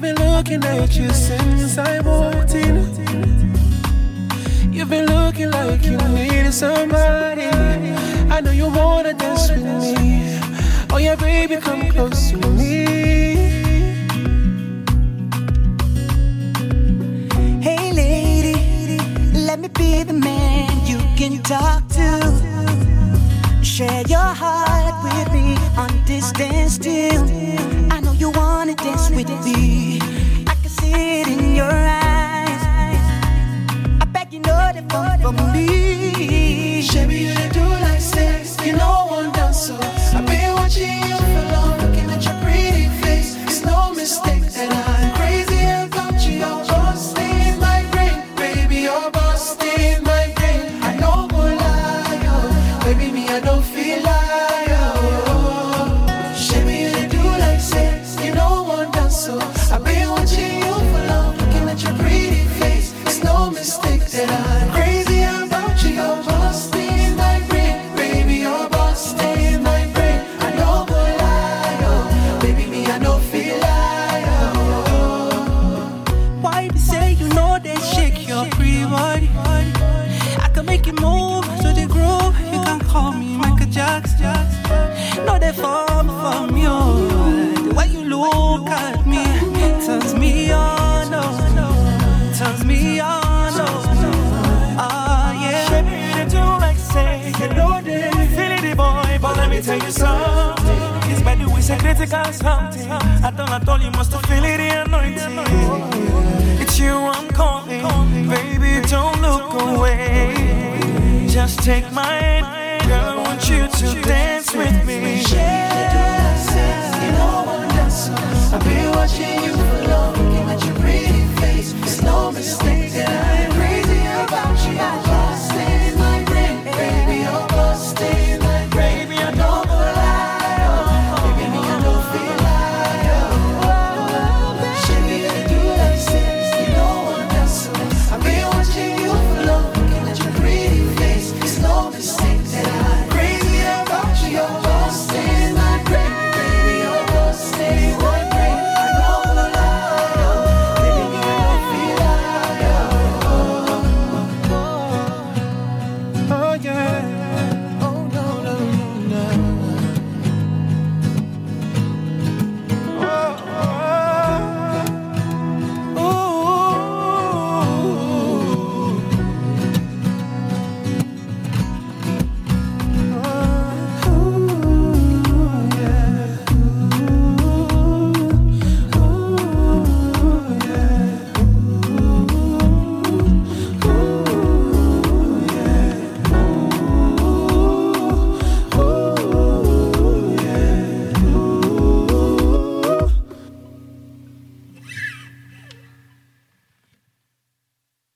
been looking at you since I walked in. You've been looking like you needed somebody. I know you wanna dance with me. Oh yeah, baby, come close to me. Hey lady, let me be the man you can talk to. Share your heart with me on distance still. I know you wanna dance with me. So. I've been watching you for long, looking at your pretty face. It's no mistake move to the groove. You can call me Michael Jackson. No, they fall from you. The way you look at me turns me on. Oh, turns me on. Oh, ah, yeah. Baby, you do like say you know they feel it, boy. But let me tell you something. It's better we say critical something. I thought I told you must feel it, the anointing. It's you I'm calling, baby. Don't look away. Take my hand, girl. I want you to dance with me.